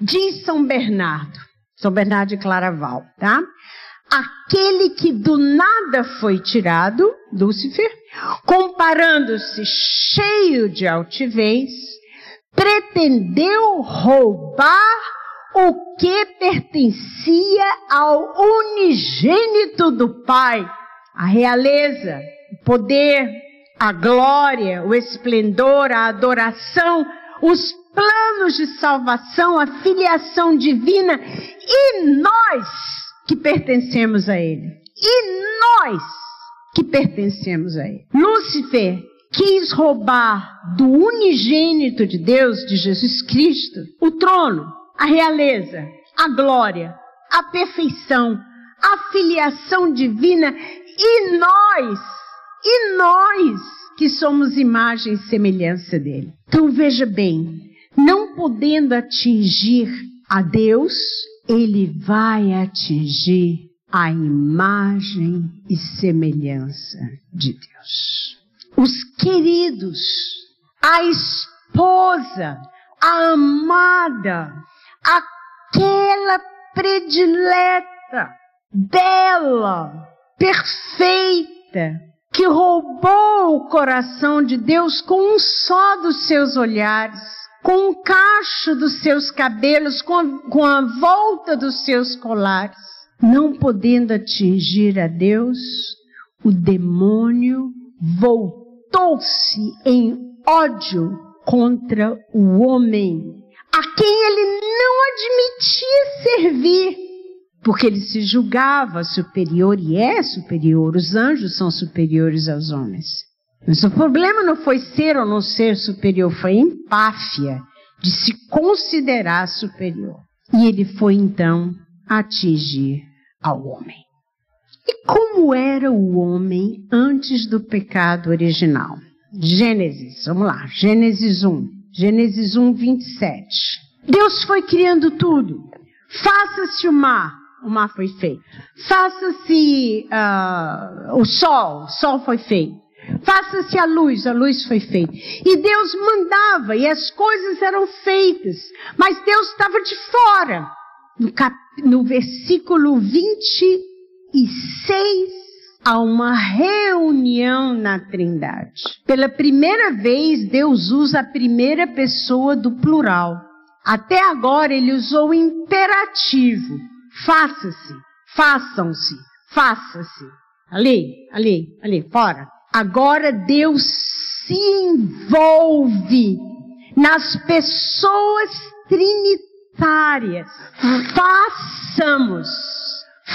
Diz São Bernardo, São Bernardo de Claraval, tá? Aquele que do nada foi tirado, Lúcifer, comparando-se cheio de altivez, pretendeu roubar o que pertencia ao unigênito do Pai, a realeza, o poder, a glória, o esplendor, a adoração, os planos de salvação, a filiação divina e nós que pertencemos a Ele. E nós que pertencemos a Ele. Lúcifer quis roubar do unigênito de Deus, de Jesus Cristo, o trono, a realeza, a glória, a perfeição, a filiação divina e nós, e nós que somos imagem e semelhança dele. Então veja bem, podendo atingir a Deus, ele vai atingir a imagem e semelhança de Deus. Os queridos, a esposa, a amada, aquela predileta, bela, perfeita, que roubou o coração de Deus com um só dos seus olhares, com um cacho dos seus cabelos, com a, com a volta dos seus colares. Não podendo atingir a Deus, o demônio voltou-se em ódio contra o homem, a quem ele não admitia servir porque ele se julgava superior e é superior. Os anjos são superiores aos homens. Mas o problema não foi ser ou não ser superior, foi a empáfia de se considerar superior. E ele foi então atingir ao homem. E como era o homem antes do pecado original? Gênesis, vamos lá, Gênesis 1, Gênesis 1, 27. Deus foi criando tudo. Faça-se o mar, o mar foi feito. Faça-se uh, o sol, o sol foi feito. Faça-se a luz, a luz foi feita. E Deus mandava e as coisas eram feitas. Mas Deus estava de fora. No, cap, no versículo 26, há uma reunião na Trindade. Pela primeira vez, Deus usa a primeira pessoa do plural. Até agora, ele usou o imperativo. Faça-se, façam-se, faça-se. Ali, ali, ali, fora. Agora Deus se envolve nas pessoas trinitárias. Façamos,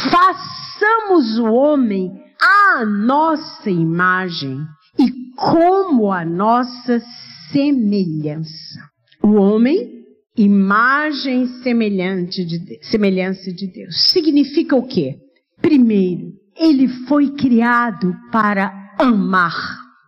façamos o homem à nossa imagem e como a nossa semelhança. O homem imagem semelhante de, semelhança de Deus. Significa o quê? Primeiro, ele foi criado para amar,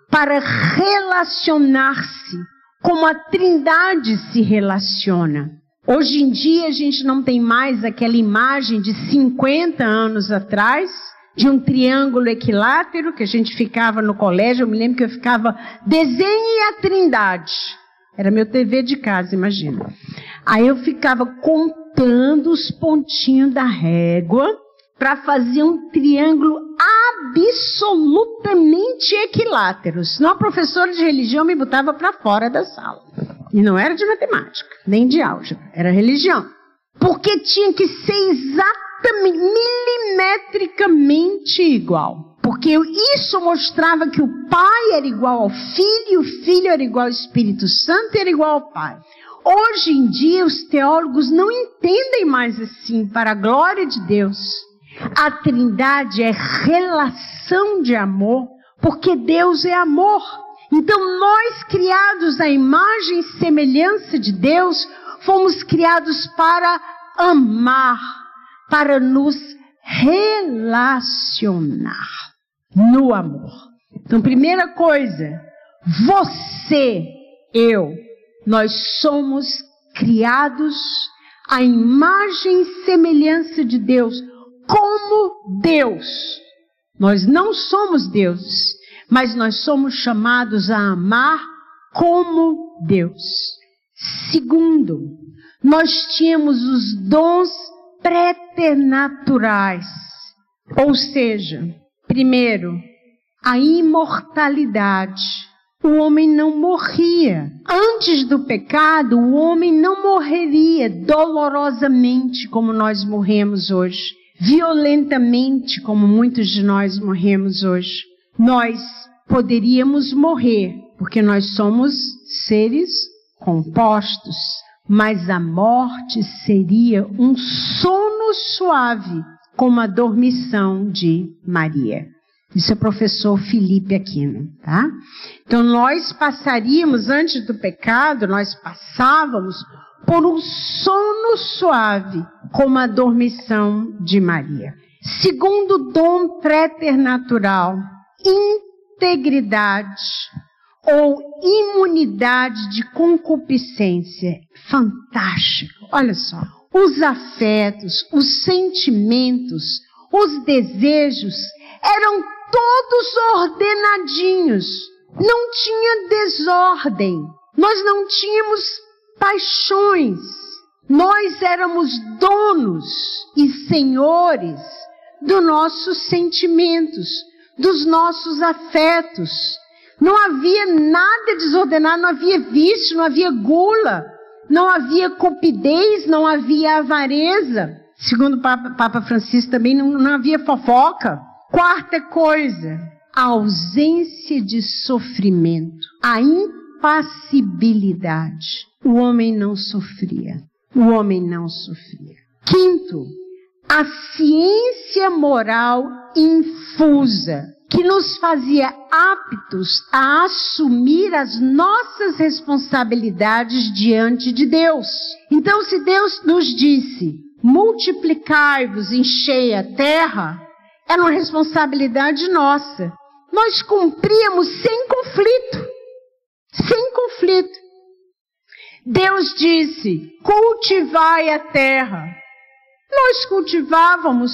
para relacionar-se como a Trindade se relaciona. Hoje em dia a gente não tem mais aquela imagem de 50 anos atrás, de um triângulo equilátero que a gente ficava no colégio. Eu me lembro que eu ficava desenhe a Trindade. Era meu TV de casa, imagina. Aí eu ficava contando os pontinhos da régua para fazer um triângulo absolutamente equilátero. Senão a professora de religião me botava para fora da sala. E não era de matemática, nem de álgebra, era religião. Porque tinha que ser exatamente, milimetricamente igual. Porque isso mostrava que o Pai era igual ao Filho, o Filho era igual ao Espírito Santo, era igual ao Pai. Hoje em dia, os teólogos não entendem mais assim, para a glória de Deus. A Trindade é relação de amor, porque Deus é amor. Então, nós, criados à imagem e semelhança de Deus, fomos criados para amar, para nos relacionar no amor. Então, primeira coisa, você, eu, nós somos criados à imagem e semelhança de Deus, como Deus. Nós não somos deuses, mas nós somos chamados a amar como Deus. Segundo, nós tínhamos os dons preternaturais. Ou seja, primeiro, a imortalidade. O homem não morria. Antes do pecado, o homem não morreria dolorosamente como nós morremos hoje, violentamente como muitos de nós morremos hoje. Nós poderíamos morrer, porque nós somos seres compostos, mas a morte seria um sono suave, como a dormição de Maria. Isso é professor Felipe Aquino, tá? Então nós passaríamos antes do pecado, nós passávamos por um sono suave, como a dormição de Maria. Segundo dom preternatural, integridade ou imunidade de concupiscência. Fantástico. Olha só. Os afetos, os sentimentos, os desejos eram todos ordenadinhos. Não tinha desordem. Nós não tínhamos paixões. Nós éramos donos e senhores dos nossos sentimentos, dos nossos afetos. Não havia nada desordenado, não havia vício, não havia gula, não havia cupidez, não havia avareza. Segundo o Papa, Papa Francisco também não, não havia fofoca. Quarta coisa, a ausência de sofrimento, a impassibilidade. O homem não sofria. O homem não sofria. Quinto, a ciência moral infusa, que nos fazia aptos a assumir as nossas responsabilidades diante de Deus. Então, se Deus nos disse: multiplicai-vos, enchei a terra, era uma responsabilidade nossa. Nós cumpríamos sem conflito. Sem conflito. Deus disse: cultivai a terra. Nós cultivávamos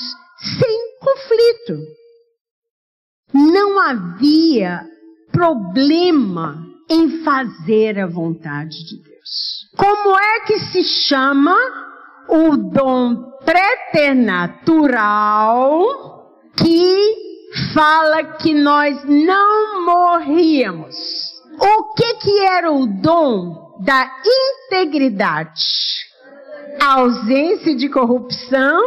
sem conflito. Não havia problema em fazer a vontade de Deus. Como é que se chama o dom preternatural que fala que nós não morríamos. O que que era o dom da integridade? Ausência de corrupção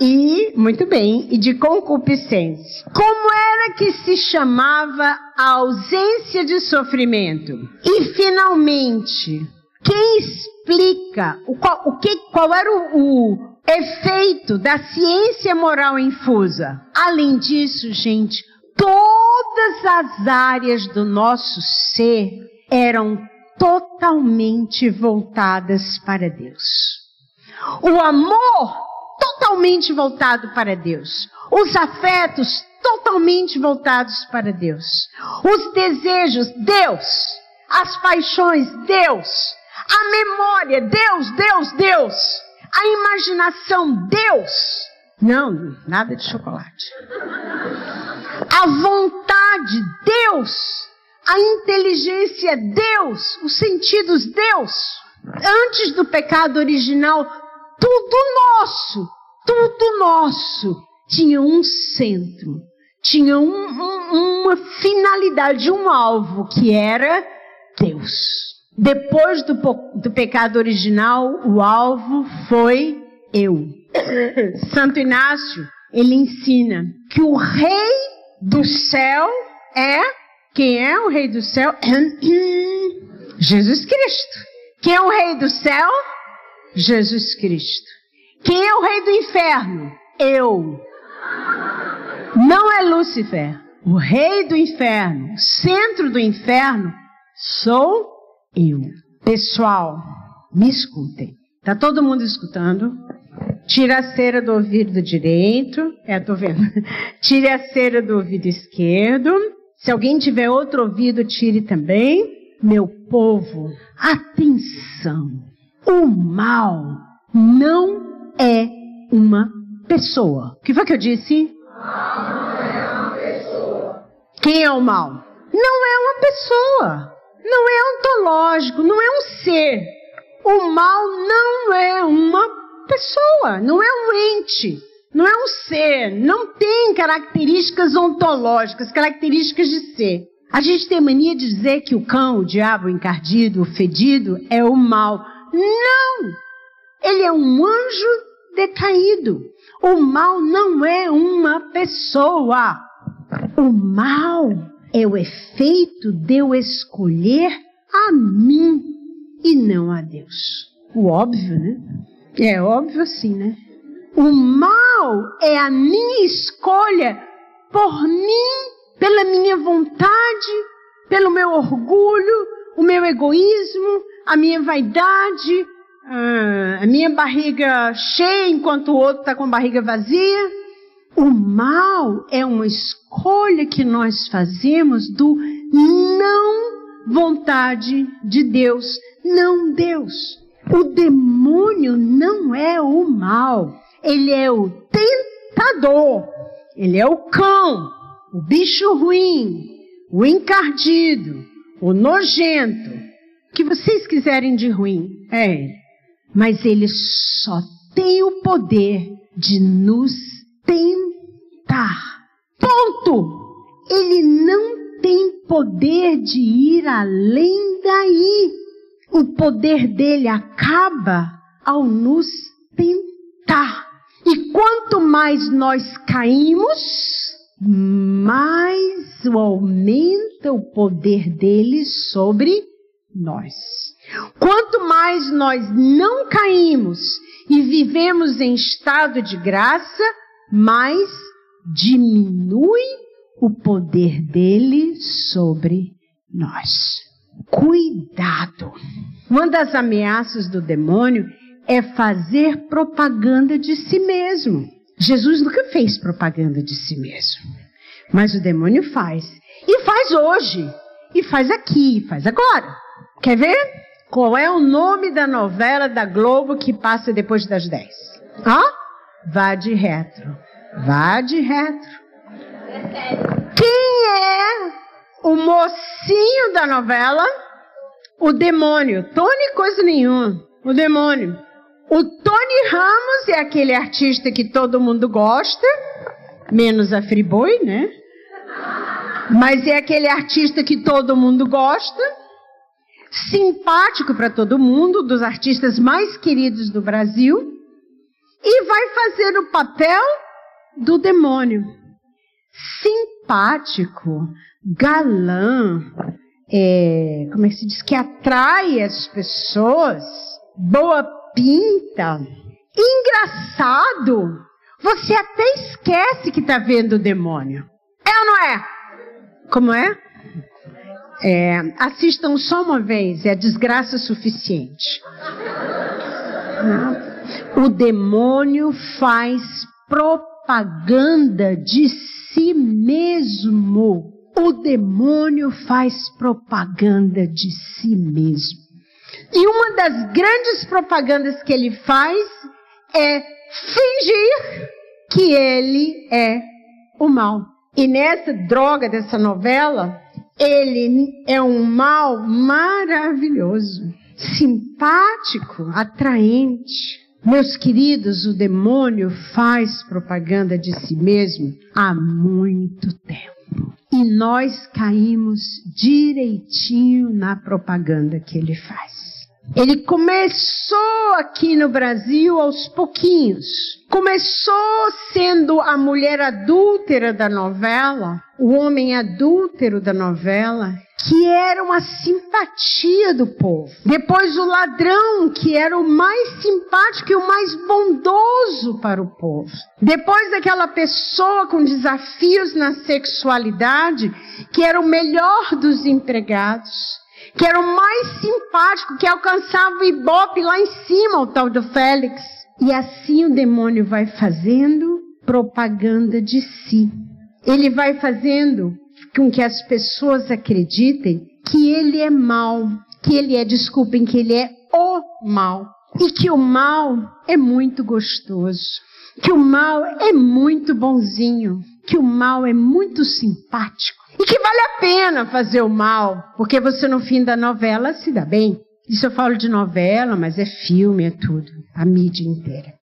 e, muito bem, e de concupiscência. Como era que se chamava a ausência de sofrimento? E, finalmente, quem explica o, qual, o que, qual era o, o efeito da ciência moral infusa. Além disso, gente, todas as áreas do nosso ser eram totalmente voltadas para Deus. O amor totalmente voltado para Deus. Os afetos totalmente voltados para Deus. Os desejos, Deus. As paixões, Deus. A memória, Deus, Deus, Deus a imaginação, Deus. Não, nada de chocolate. A vontade, Deus. A inteligência, Deus. Os sentidos, Deus. Antes do pecado original, tudo nosso, tudo nosso, tinha um centro, tinha um, um, uma finalidade, um alvo, que era Deus. Depois do, do pecado original, o alvo foi eu. Santo Inácio, ele ensina que o rei do céu é. Quem é o rei do céu? Jesus Cristo. Quem é o rei do céu? Jesus Cristo. Quem é o rei do inferno? Eu. Não é Lúcifer. O rei do inferno, centro do inferno, sou eu. Pessoal, me escutem. Tá todo mundo escutando? Tira a cera do ouvido direito. É, tô vendo. Tire a cera do ouvido esquerdo. Se alguém tiver outro ouvido, tire também. Meu povo, atenção. O mal não é uma pessoa. O que foi que eu disse? Não é uma pessoa. Quem é o mal? Não é uma pessoa não é ontológico, não é um ser. o mal não é uma pessoa, não é um ente, não é um ser, não tem características ontológicas, características de ser. A gente tem mania de dizer que o cão, o diabo, o encardido, o fedido é o mal. Não! Ele é um anjo decaído. O mal não é uma pessoa. O mal é o efeito de eu escolher a mim e não a Deus. O óbvio, né? É óbvio assim, né? O mal é a minha escolha por mim, pela minha vontade, pelo meu orgulho, o meu egoísmo, a minha vaidade, a minha barriga cheia enquanto o outro está com a barriga vazia. O mal é uma escolha que nós fazemos do não vontade de Deus, não Deus. O demônio não é o mal, ele é o tentador, ele é o cão, o bicho ruim, o encardido, o nojento, o que vocês quiserem de ruim, é ele. Mas ele só tem o poder de nos tentar. Ponto! Ele não tem poder de ir além daí. O poder dele acaba ao nos tentar. E quanto mais nós caímos, mais aumenta o poder dele sobre nós. Quanto mais nós não caímos e vivemos em estado de graça, mais diminui o poder dele sobre nós. Cuidado! Uma das ameaças do demônio é fazer propaganda de si mesmo. Jesus nunca fez propaganda de si mesmo, mas o demônio faz. E faz hoje, e faz aqui, faz agora. Quer ver? Qual é o nome da novela da Globo que passa depois das 10? Hã? Vá de retro. Vá de retro. Quem é o mocinho da novela? O demônio. Tony coisa nenhuma. O demônio. O Tony Ramos é aquele artista que todo mundo gosta, menos a Friboi, né? Mas é aquele artista que todo mundo gosta, simpático para todo mundo, dos artistas mais queridos do Brasil, e vai fazer o papel do demônio. Simpático, galã, é, como é que se diz? Que atrai as pessoas, boa pinta, engraçado. Você até esquece que está vendo o demônio. É ou não é? Como é? é? Assistam só uma vez, é desgraça suficiente. O demônio faz propaganda de si mesmo. O demônio faz propaganda de si mesmo. E uma das grandes propagandas que ele faz é fingir que ele é o mal. E nessa droga dessa novela, ele é um mal maravilhoso, simpático, atraente. Meus queridos, o demônio faz propaganda de si mesmo há muito tempo. E nós caímos direitinho na propaganda que ele faz. Ele começou aqui no Brasil aos pouquinhos. Começou sendo a mulher adúltera da novela, o homem adúltero da novela, que era uma simpatia do povo. Depois o ladrão, que era o mais simpático e o mais bondoso para o povo. Depois aquela pessoa com desafios na sexualidade, que era o melhor dos empregados que era o mais simpático, que alcançava o ibope lá em cima, o tal do Félix. E assim o demônio vai fazendo propaganda de si. Ele vai fazendo com que as pessoas acreditem que ele é mal, que ele é, desculpem, que ele é o mal. E que o mal é muito gostoso, que o mal é muito bonzinho, que o mal é muito simpático e que vale a pena fazer o mal, porque você no fim da novela se dá bem. Isso eu falo de novela, mas é filme, é tudo. A mídia inteira.